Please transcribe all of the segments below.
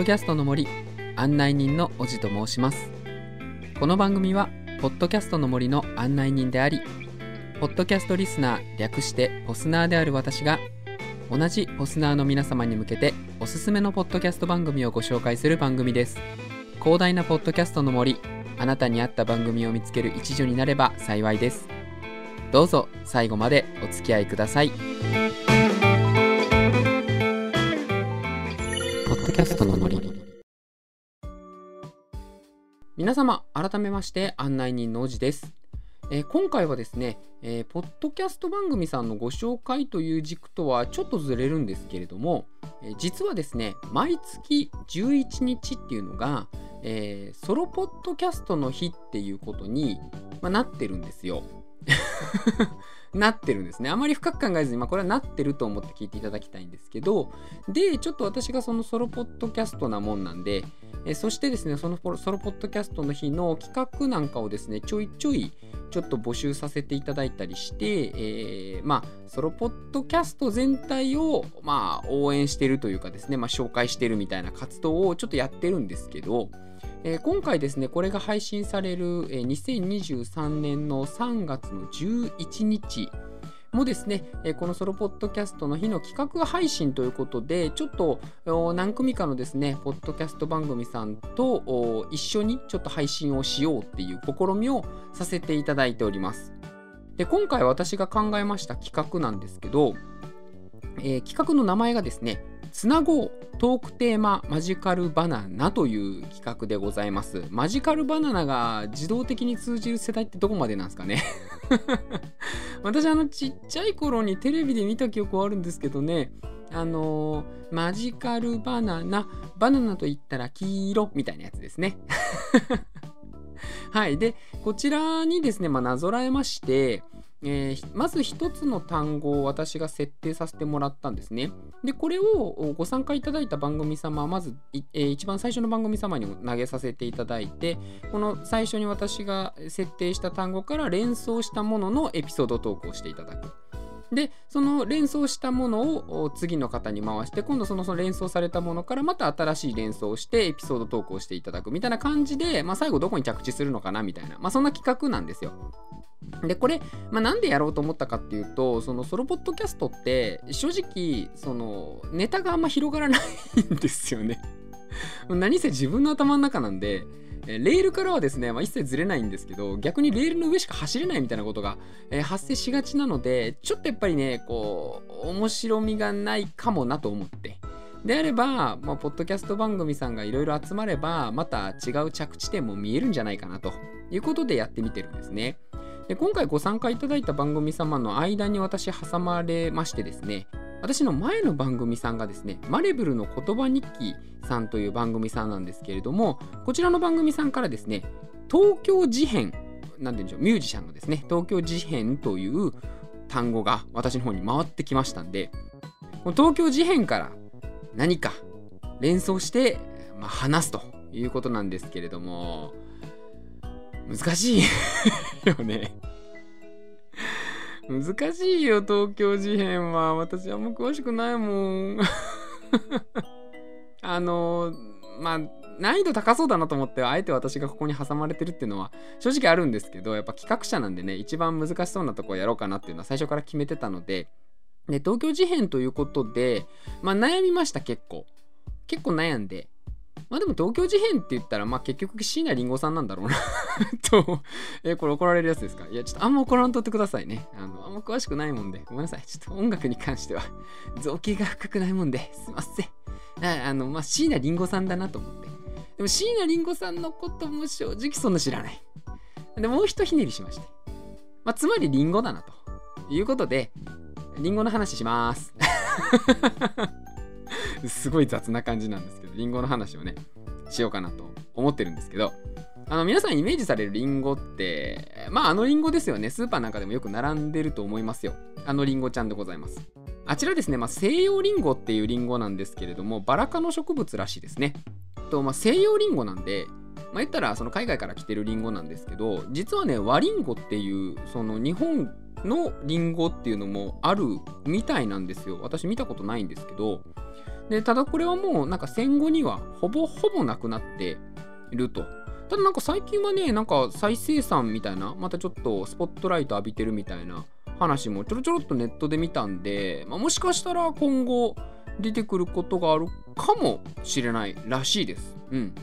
ポッドキャストの森案内人のおじと申します。この番組はポッドキャストの森の案内人でありポッドキャストリスナー略してポスナーである私が同じポスナーの皆様に向けておすすめのポッドキャスト番組をご紹介する番組です。広大なポッドキャストの森あなたに合った番組を見つける一助になれば幸いです。どうぞ最後までお付き合いください。キャストの森皆様改めまして案内人のおじですえー、今回はですね、えー、ポッドキャスト番組さんのご紹介という軸とはちょっとずれるんですけれども、えー、実はですね、毎月11日っていうのが、えソロポッドキャストの日っていうことに、まあ、なってるんですよ。なってるんですね。あまり深く考えずに、まあ、これはなってると思って聞いていただきたいんですけど、で、ちょっと私がそのソロポッドキャストなもんなんで、えそしてですね、そのソロポッドキャストの日の企画なんかをですね、ちょいちょいちょっと募集させていただいたりして、えー、まあ、ソロポッドキャスト全体を、まあ、応援してるというかですね、まあ、紹介してるみたいな活動をちょっとやってるんですけど、えー、今回ですね、これが配信される、えー、2023年の3月の11日もですね、このソロポッドキャストの日の企画配信ということで、ちょっと何組かのですね、ポッドキャスト番組さんと一緒にちょっと配信をしようっていう試みをさせていただいております。で今回私が考えました企画なんですけど、えー、企画の名前がですね、つなごうトークテーママジカルバナナという企画でございます。マジカルバナナが自動的に通じる世代ってどこまでなんですかね 私あのちっちゃい頃にテレビで見た記憶はあるんですけどね、あのー、マジカルバナナ、バナナと言ったら黄色みたいなやつですね。はい。で、こちらにですね、まあ、なぞらえまして、えー、まず一つの単語を私が設定させてもらったんですね。で、これをご参加いただいた番組様は、まず、えー、一番最初の番組様にも投げさせていただいて、この最初に私が設定した単語から連想したもののエピソードトークをしていただく。で、その連想したものを次の方に回して、今度そのその連想されたものからまた新しい連想をしてエピソードトークをしていただくみたいな感じで、まあ、最後どこに着地するのかなみたいな、まあ、そんな企画なんですよ。で、これ、まあ、なんでやろうと思ったかっていうと、そのソロポッドキャストって、正直、その、ネタがあんま広がらないんですよね。何せ自分の頭の中なんで、レールからはですね、まあ、一切ずれないんですけど、逆にレールの上しか走れないみたいなことが、えー、発生しがちなので、ちょっとやっぱりね、こう、面白みがないかもなと思って。であれば、まあ、ポッドキャスト番組さんがいろいろ集まれば、また違う着地点も見えるんじゃないかなということでやってみてるんですね。で今回ご参加いただいた番組様の間に私挟まれましてですね私の前の番組さんがですねマレブルの言葉日記さんという番組さんなんですけれどもこちらの番組さんからですね東京事変なんて言うんでしょうミュージシャンのですね東京事変という単語が私の方に回ってきましたんでこの東京事変から何か連想して、まあ、話すということなんですけれども難しいよね難しいよ、東京事変は。私あんま詳しくないもん。あの、まあ、難易度高そうだなと思って、あえて私がここに挟まれてるっていうのは正直あるんですけど、やっぱ企画者なんでね、一番難しそうなとこやろうかなっていうのは最初から決めてたので、で、東京事変ということで、まあ悩みました、結構。結構悩んで、まあでも東京事変って言ったら、まあ結局椎名林檎さんなんだろうな とえ、これ怒られるやつですか？いや、ちょっとあんま怒らんとってくださいね。あの、あんま詳しくないもんで、ごめんなさい。ちょっと音楽に関しては造形が深くないもんで、すいません。あの、まあ椎名林檎さんだなと思って。でも椎名林檎さんのことも正直そんな知らない。で、もう一ひねりしまして。まあつまり林檎だなということで、林檎の話します。すごい雑な感じなんですけど、リンゴの話をね、しようかなと思ってるんですけど、あの皆さんイメージされるリンゴって、まああのリンゴですよね。スーパーなんかでもよく並んでると思いますよ。あのリンゴちゃんでございます。あちらですね、まあ、西洋リンゴっていうリンゴなんですけれども、バラ科の植物らしいですね。と、まあ、西洋リンゴなんで、まあ、言ったらその海外から来てるリンゴなんですけど、実はね、和リンゴっていう、その日本のリンゴっていうのもあるみたいなんですよ。私見たことないんですけど、でただこれはもうなんか戦後にはほぼほぼなくなっていると。ただなんか最近はね、なんか再生産みたいな、またちょっとスポットライト浴びてるみたいな話もちょろちょろっとネットで見たんで、まあ、もしかしたら今後出てくることがあるかもしれないらしいです。うん。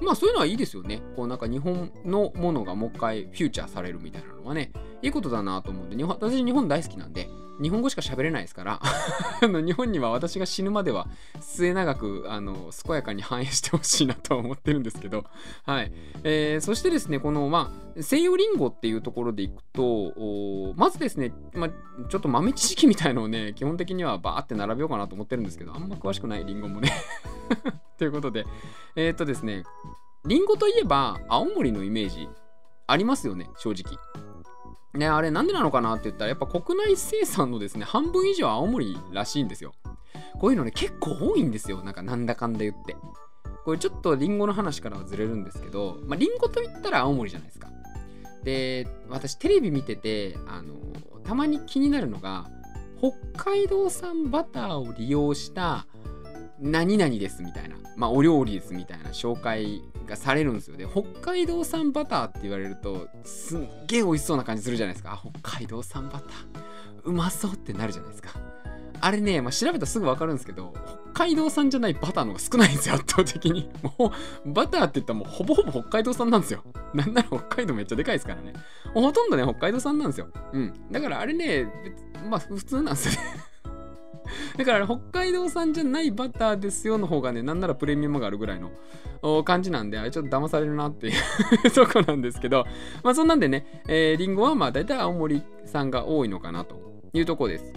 まあそういうのはいいですよね。こうなんか日本のものがもう一回フューチャーされるみたいなのはね、いいことだなと思うんで、日本私日本大好きなんで、日本語しか喋れないですから 日本には私が死ぬまでは末永くあの健やかに反映してほしいなとは思ってるんですけど、はい。えー、そしてですねこの、まあ、西洋リンゴっていうところでいくとまずですね、ま、ちょっと豆知識みたいのをね基本的にはバーって並べようかなと思ってるんですけどあんま詳しくないリンゴもね。ということでえー、っとですねリンゴといえば青森のイメージありますよね正直。ね、あれなんでなのかなって言ったらやっぱ国内生産のですね半分以上青森らしいんですよ。こういうのね結構多いんですよ。なんかなんだかんだ言って。これちょっとリンゴの話からはずれるんですけどまあリンゴと言ったら青森じゃないですか。で私テレビ見ててあのたまに気になるのが北海道産バターを利用した何々ですみたいな、まあ、お料理ですみたいな紹介がされるんですよ。で北海道産バターって言われるとすっげえ美味しそうな感じするじゃないですか。北海道産バターうまそうってなるじゃないですか。あれね、まあ、調べたらすぐ分かるんですけど北海道産じゃないバターの方が少ないんですよ圧倒的に。もうバターって言ったらもうほぼほぼ北海道産なんですよ。なんなら北海道めっちゃでかいですからね。ほとんどね北海道産なんですよ。うん。だからあれねまあ普通なんですよね。だから北海道産じゃないバターですよの方がね、なんならプレミアムがあるぐらいの感じなんで、あれちょっと騙されるなっていう とこなんですけど、まあそんなんでね、えー、リンゴはまあ大体青森産が多いのかなというとこです。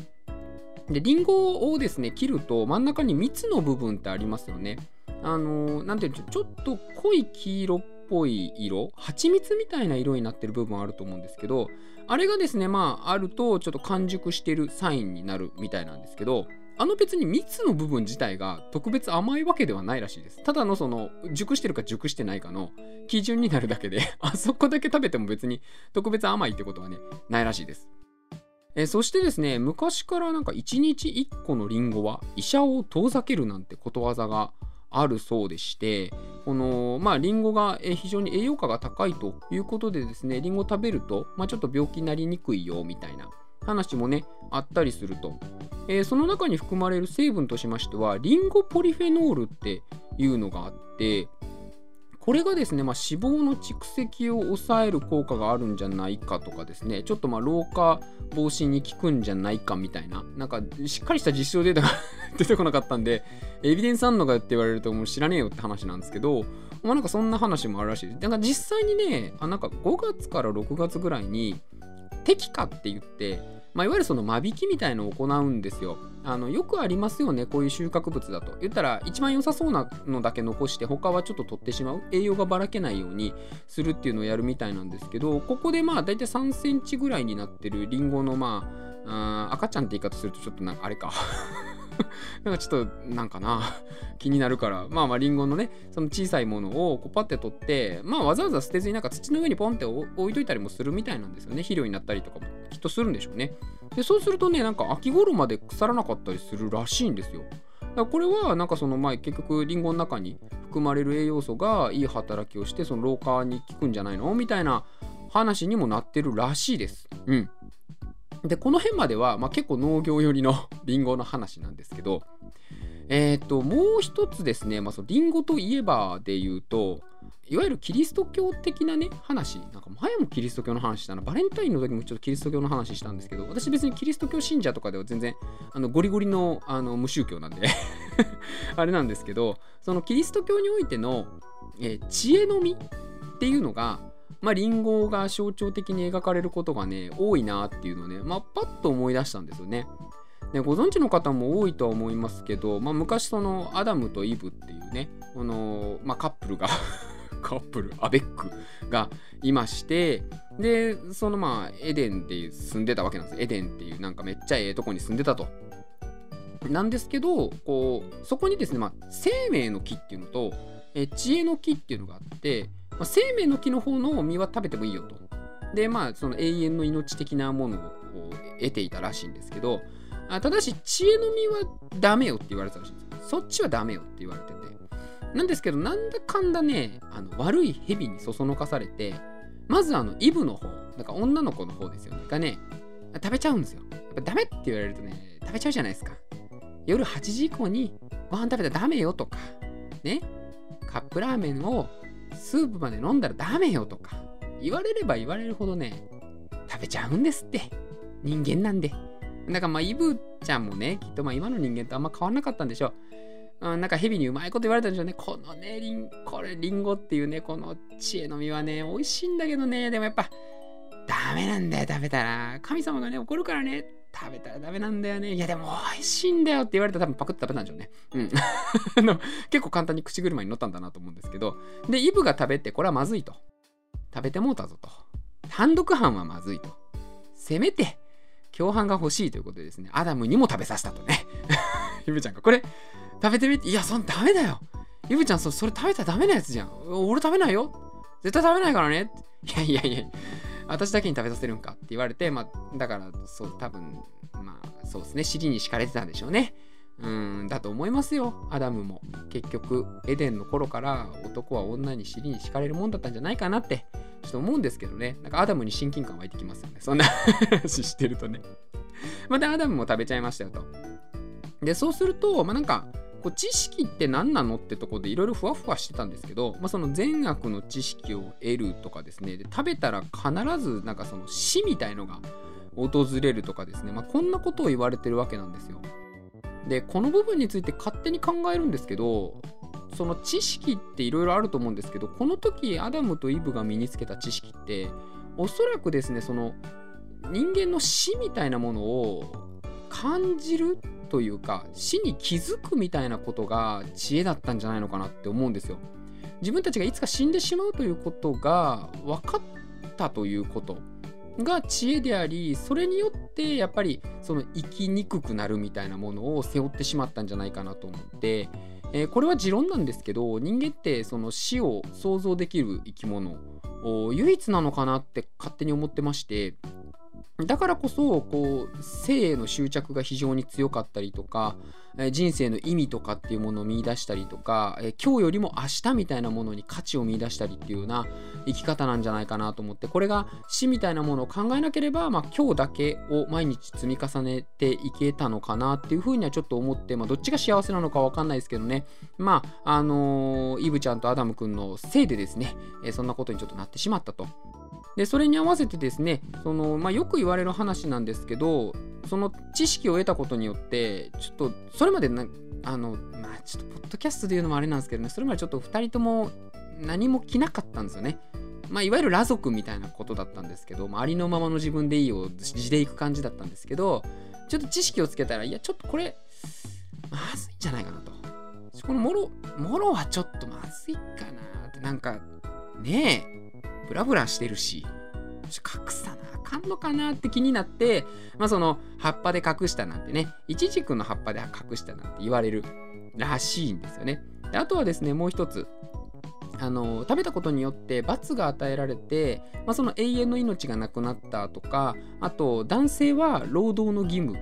で、リンゴをですね、切ると真ん中に蜜の部分ってありますよね。あのー、なんていう、ちょっと濃い黄色っぽい色、蜂蜜みたいな色になってる部分あると思うんですけど、あれがですね、まあ、あるとちょっと完熟してるサインになるみたいなんですけど、あの別に蜜の部分自体が特別甘いわけではないらしいです。ただのその熟してるか熟してないかの基準になるだけで あそこだけ食べても別に特別甘いってことはね、ないらしいです。えそしてですね、昔からなんか1日1個のリンゴは医者を遠ざけるなんてことわざがあるそうでして、この、まあ、リンゴが非常に栄養価が高いということでですね、りんご食べると、まあ、ちょっと病気になりにくいよみたいな話もね、あったりすると。えー、その中に含まれる成分としましては、リンゴポリフェノールっていうのがあって、これがですね、まあ、脂肪の蓄積を抑える効果があるんじゃないかとかですね、ちょっとまあ老化防止に効くんじゃないかみたいな、なんかしっかりした実証データが 出てこなかったんで、エビデンスあんのかって言われるともう知らねえよって話なんですけど、まあなんかそんな話もあるらしいです。だか実際にね、あなんか5月から6月ぐらいに、適化って言って、まあ、いわゆるその間引きみたいのを行うんですよ。あのよくありますよね、こういう収穫物だと。言ったら、一番良さそうなのだけ残して、他はちょっと取ってしまう。栄養がばらけないようにするっていうのをやるみたいなんですけど、ここでまあ、大体3センチぐらいになってるりんごのまあ、あ赤ちゃんって言い方するとちょっとなんかあれか なんかちょっとなんかな 気になるから。まあまあリンゴのねその小さいものをこうパッて取ってまあわざわざ捨てずになんか土の上にポンって置いといたりもするみたいなんですよね。肥料になったりとかもきっとするんでしょうね。でそうするとねなんか秋頃まで腐らなかったりするらしいんですよ。だこれはなんかその前結局リンゴの中に含まれる栄養素がいい働きをしてその老化に効くんじゃないの？みたいな話にもなってるらしいです。うん。で、この辺までは、まあ、結構農業寄りの リンゴの話なんですけど、えっ、ー、と、もう一つですね、まあ、そのリンゴといえばで言うと、いわゆるキリスト教的なね、話、なんか前もキリスト教の話したな、バレンタインの時もちょっとキリスト教の話したんですけど、私別にキリスト教信者とかでは全然、あのゴリゴリのあの無宗教なんで あれなんですけど、そのキリスト教においての、えー、知恵の実っていうのが、まあ、リンゴが象徴的に描かれることがね、多いなっていうのをね、まあ、パッと思い出したんですよね。でご存知の方も多いとは思いますけど、まあ、昔そのアダムとイブっていうね、この、まあ、カップルが カップル、アベックがいまして、で、そのまあ、エデンで住んでたわけなんです。エデンっていうなんかめっちゃええとこに住んでたと。なんですけど、こう、そこにですね、まあ、生命の木っていうのと、え知恵の木っていうのがあって、あ、生命の木の方の実は食べてもいいよと。で、まあ、その永遠の命的なものを得ていたらしいんですけど、あただし、知恵の実はダメよって言われてたらしいんですよ。そっちはダメよって言われてて。なんですけど、なんだかんだね、あの悪い蛇にそそのかされて、まずあの、イブの方、なんか女の子の方ですよね、がね、食べちゃうんですよ。やっぱダメって言われるとね、食べちゃうじゃないですか。夜8時以降にご飯食べたらダメよとか、ね、カップラーメンをスープまで飲んだらダメよとか、言われれば言われるほどね、食べちゃうんですって。人間なんで。だからまあ、イブちゃんもね、きっとまあ今の人間とあんま変わらなかったんでしょう。うん、なんか蛇にうまいこと言われたんでしょうね。このね、リン、これリンゴっていうね、この知恵の実はね、美味しいんだけどね、でもやっぱ、ダメなんだよ、食べたら。神様がね、怒るからね、食べたらダメなんだよね。いや、でも美味しいんだよって言われたら多分パクって食べたんでしょうね。うん。結構簡単に口車に乗ったんだなと思うんですけど。で、イブが食べて、これはまずいと。食べてもうたぞと。単独犯はまずいと。せめて、共犯が欲しいということでですね、アダムにも食べさせたとね。イブちゃんが、これ、食べてみて、いや、そんダメだよ。イブちゃんそ、それ食べたらダメなやつじゃん。俺食べないよ。絶対食べないからね。いやいやいや、私だけに食べさせるんかって言われて、まあ、だから、そう、多分、まあ、そうですね、尻に敷かれてたんでしょうね。うん、だと思いますよ、アダムも。結局、エデンの頃から男は女に尻に敷かれるもんだったんじゃないかなって、ちょっと思うんですけどね。なんかアダムに親近感湧いてきますよね。そんな話してるとね。またアダムも食べちゃいましたよと。で、そうすると、まあなんか、こう知識って何なのってとこでいろいろふわふわしてたんですけど、まあ、その善悪の知識を得るとかですねで食べたら必ずなんかその死みたいのが訪れるとかですね、まあ、こんなことを言われてるわけなんですよ。でこの部分について勝手に考えるんですけどその知識っていろいろあると思うんですけどこの時アダムとイブが身につけた知識っておそらくですねその人間の死みたいなものを感じるというか死に気づくみたいなことが知恵だったんじゃないのかなって思うんですよ。自分たちがいつか死んでしまうということが分かったということが知恵でありそれによってやっぱりその生きにくくなるみたいなものを背負ってしまったんじゃないかなと思って、えー、これは持論なんですけど人間ってその死を想像できる生き物唯一なのかなって勝手に思ってましてだからこそこう性への執着が非常に強かったりとか人生の意味とかっていうものを見出したりとか今日よりも明日みたいなものに価値を見出したりっていうような生き方なんじゃないかなと思ってこれが死みたいなものを考えなければ、まあ、今日だけを毎日積み重ねていけたのかなっていうふうにはちょっと思って、まあ、どっちが幸せなのか分かんないですけどねまああのー、イブちゃんとアダム君のせいでですねそんなことにちょっとなってしまったと。でそれに合わせてですねその、まあ、よく言われる話なんですけどその知識を得たことによってちょっとそれまでなあのまあちょっとポッドキャストで言うのもあれなんですけどねそれまでちょっと2人とも何も着なかったんですよね。まあ、いわゆる裸族みたいなことだったんですけど、まあ、ありのままの自分でいいよ地でいく感じだったんですけどちょっと知識をつけたらいやちょっとこれまずいんじゃないかなとこのもろもろはちょっとまずいかなってなんかねえブラブラしてるし、隠さなあかんのかなって気になって、まあその葉っぱで隠したなんてね、イチジクの葉っぱで隠したなんて言われるらしいんですよね。であとはですね、もう一つ。あの食べたことによって罰が与えられて、まあ、その永遠の命がなくなったとかあと男性は労働の義務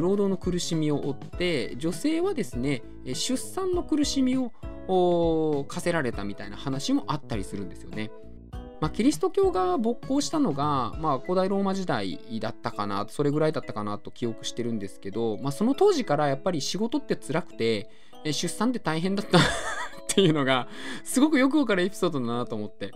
労働の苦しみを負って女性はですね出産の苦しみを課せられたみたいな話もあったりするんですよね。まあ、キリスト教が勃興したのが、まあ、古代ローマ時代だったかなそれぐらいだったかなと記憶してるんですけど、まあ、その当時からやっぱり仕事って辛くて出産って大変だった っていうのがすごくよくわかるエピソードだなと思って。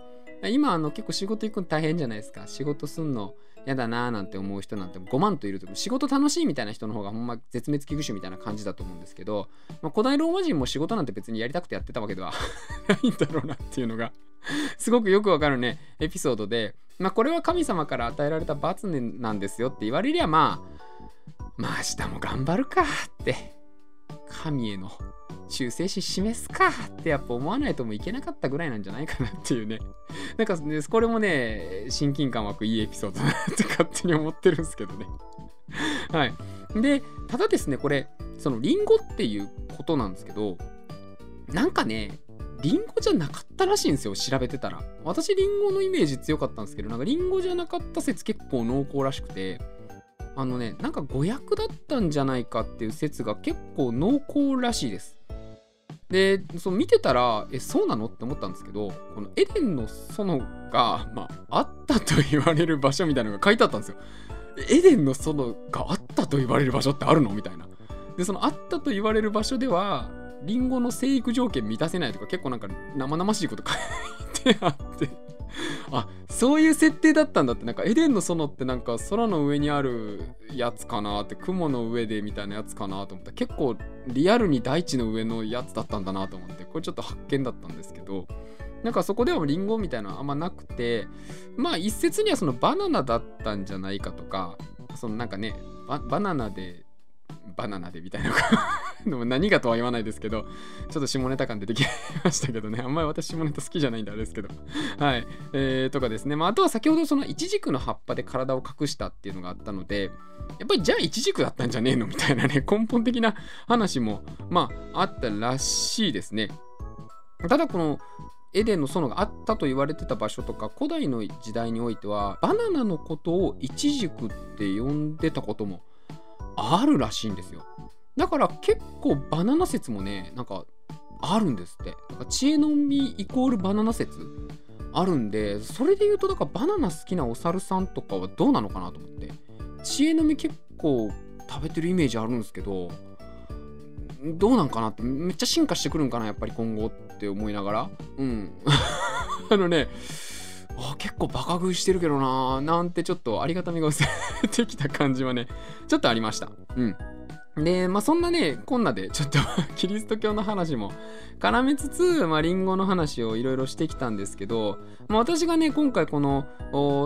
今あの結構仕事行くの大変じゃないですか。仕事すんの嫌だなーなんて思う人なんて5万といると仕事楽しいみたいな人の方がほんま絶滅危惧種みたいな感じだと思うんですけど、まあ、古代ローマ人も仕事なんて別にやりたくてやってたわけでは ないんだろうなっていうのが すごくよくわかるねエピソードで、まあ、これは神様から与えられた罰なんですよって言われりゃまあまあ明日も頑張るかって神への忠誠心示すかってやっぱ思わないともいけなかったぐらいなんじゃないかなっていうね。なんか、ね、これもね、親近感湧くいいエピソードだなって 勝手に思ってるんですけどね。はい。で、ただですね、これ、そのリンゴっていうことなんですけど、なんかね、リンゴじゃなかったらしいんですよ、調べてたら。私、リンゴのイメージ強かったんですけど、なんかリンゴじゃなかった説結構濃厚らしくて、あのねなんか誤訳だったんじゃないかっていう説が結構濃厚らしいです。でそう見てたらえそうなの？って思ったんですけどこのエデンの園が、まあ、あったと言われる場所みたいなのが書いてあったんですよ。エデンの園があったと言われる場所ってあるの？みたいな。でそのあったと言われる場所ではリンゴの生育条件満たせないとか結構なんか生々しいこと書いてあって。あそういう設定だったんだってなんかエデンの園ってなんか空の上にあるやつかなって雲の上でみたいなやつかなと思った。結構リアルに大地の上のやつだったんだなと思ってこれちょっと発見だったんですけどなんかそこではリンゴみたいなのはあんまなくてまあ一説にはそのバナナだったんじゃないかとかそのなんかねバナナでバナナでみたいな でも何がとは言わないですけどちょっと下ネタ感出てきましたけどね。あんまり私下ネタ好きじゃないんであれですけど。はい。えー、とかですね。まああとは先ほどそのイチジクの葉っぱで体を隠したっていうのがあったのでやっぱりじゃあイチジクだったんじゃねえのみたいなね 根本的な話もまああったらしいですね。ただこのエデンの園があったと言われてた場所とか古代の時代においてはバナナのことをイチジクって呼んでたこともあるらしいんですよ。だから結構バナナ説もねなんかあるんですって。なんか知恵の実イコールバナナ説？あるんでそれで言うとだからバナナ好きなお猿さんとかはどうなのかなと思って。知恵の実結構食べてるイメージあるんですけどどうなんかなってめっちゃ進化してくるんかなやっぱり今後って思いながら。うん。あのねあ結構バカ食いしてるけどなー。なんてちょっとありがたみが薄れてきた感じはねちょっとありました。うん。で、まあ、そんなね、こんなで、ちょっと キリスト教の話も絡めつつ、まあ、リンゴの話をいろいろしてきたんですけど、まあ、私がね、今回この、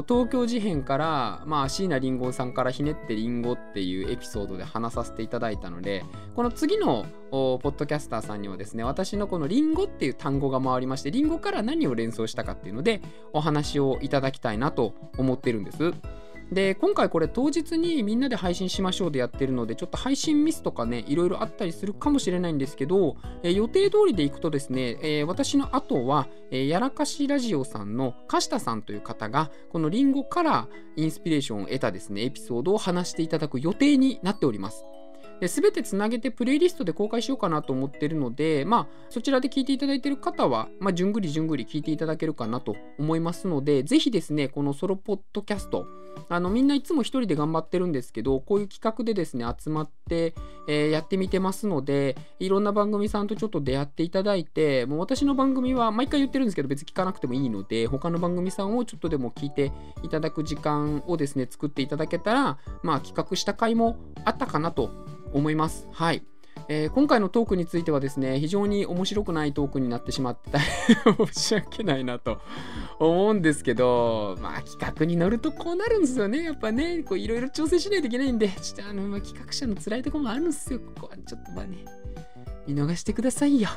東京事変から、まあ、椎名林檎さんからひねってリンゴっていうエピソードで話させていただいたので、この次の、ポッドキャスターさんにはですね、私のこのリンゴっていう単語が回りまして、リンゴから何を連想したかっていうので、お話をいただきたいなと思ってるんです。で今回これ当日にみんなで配信しましょうでやってるのでちょっと配信ミスとかねいろいろあったりするかもしれないんですけど、えー、予定通りでいくとですね、えー、私の後は、えー、やらかしラジオさんの貸田さんという方がこのリンゴからインスピレーションを得たですねエピソードを話していただく予定になっております。すべてつなげてプレイリストで公開しようかなと思ってるので、まあ、そちらで聞いていただいている方は、まあ、じゅんぐりじゅんぐり聞いていただけるかなと思いますので、ぜひですね、このソロポッドキャスト、あのみんないつも一人で頑張ってるんですけど、こういう企画でですね、集まって、えー、やってみてますので、いろんな番組さんとちょっと出会っていただいて、もう私の番組は毎回言ってるんですけど、別に聞かなくてもいいので、他の番組さんをちょっとでも聞いていただく時間をですね、作っていただけたら、まあ企画した回もあったかなと思います。はい。えー、今回のトークについてはですね、非常に面白くないトークになってしまって 申し訳ないなと思うんですけど、まあ企画に乗るとこうなるんですよね。やっぱね、こういろいろ調整しないといけないんで、ちょっとあの、まあ、企画者の辛いとこもあるんですよ。ここはちょっとまあね、見逃してくださいよ。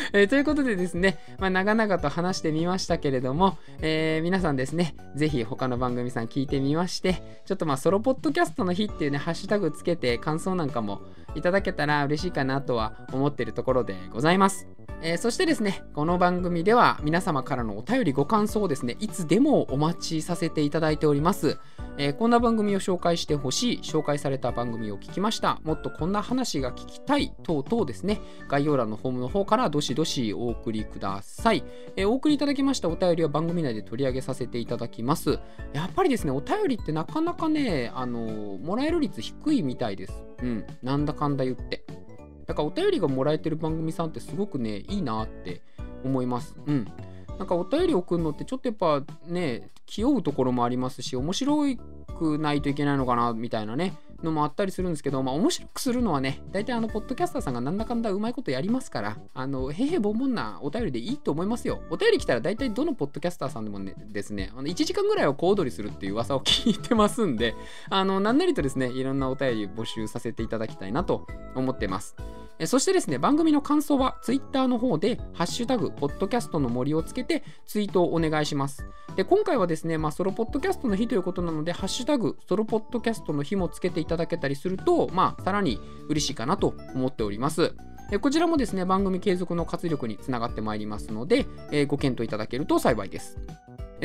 えー、ということでですね、まあ、長々と話してみましたけれども、えー、皆さんですね、ぜひ他の番組さん聞いてみまして、ちょっとまあソロポッドキャストの日っていうね、ハッシュタグつけて感想なんかもいただけたら嬉しいかなとは思ってるところでございます。えー、そしてですね、この番組では皆様からのお便りご感想をですね、いつでもお待ちさせていただいております。えー、こんな番組を紹介してほしい、紹介された番組を聞きました、もっとこんな話が聞きたい、等々ですね、概要欄のフォームの方からどしどしお送りください。えー、お送りいただきましたお便りは番組内で取り上げさせていただきます。やっぱりですね、お便りってなかなかね、あのもらえる率低いみたいです。うん、なんだかんだ言って。だからお便りがもらえてる番組さんってすごくね、いいなって思います。うん。なんかお便り送るのってちょっとやっぱね、気負うところもありますし、面白くないといけないのかなみたいなね、のもあったりするんですけど、まあ面白くするのはね、大体あの、ポッドキャスターさんがなんだかんだうまいことやりますから、あの、へへぼんぼんなお便りでいいと思いますよ。お便り来たら大体どのポッドキャスターさんでもね、ですね、あの1時間ぐらいは小躍りするっていう噂を聞いてますんで、あの、なんなりとですね、いろんなお便り募集させていただきたいなと思ってます。そしてですね、番組の感想は Twitter の方で、ハッシュタグ、ポッドキャストの森をつけてツイートをお願いします。で、今回はですね、まあ、ソロポッドキャストの日ということなので、ハッシュタグ、ソロポッドキャストの日もつけていただけたりすると、まあ、さらに嬉しいかなと思っております。えこちらもですね、番組継続の活力につながってまいりますので、えご検討いただけると幸いです。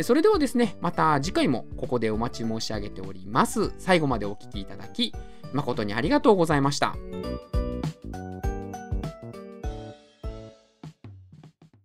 それではですね、また次回もここでお待ち申し上げております。最後までお聴きいただき、誠にありがとうございました。え?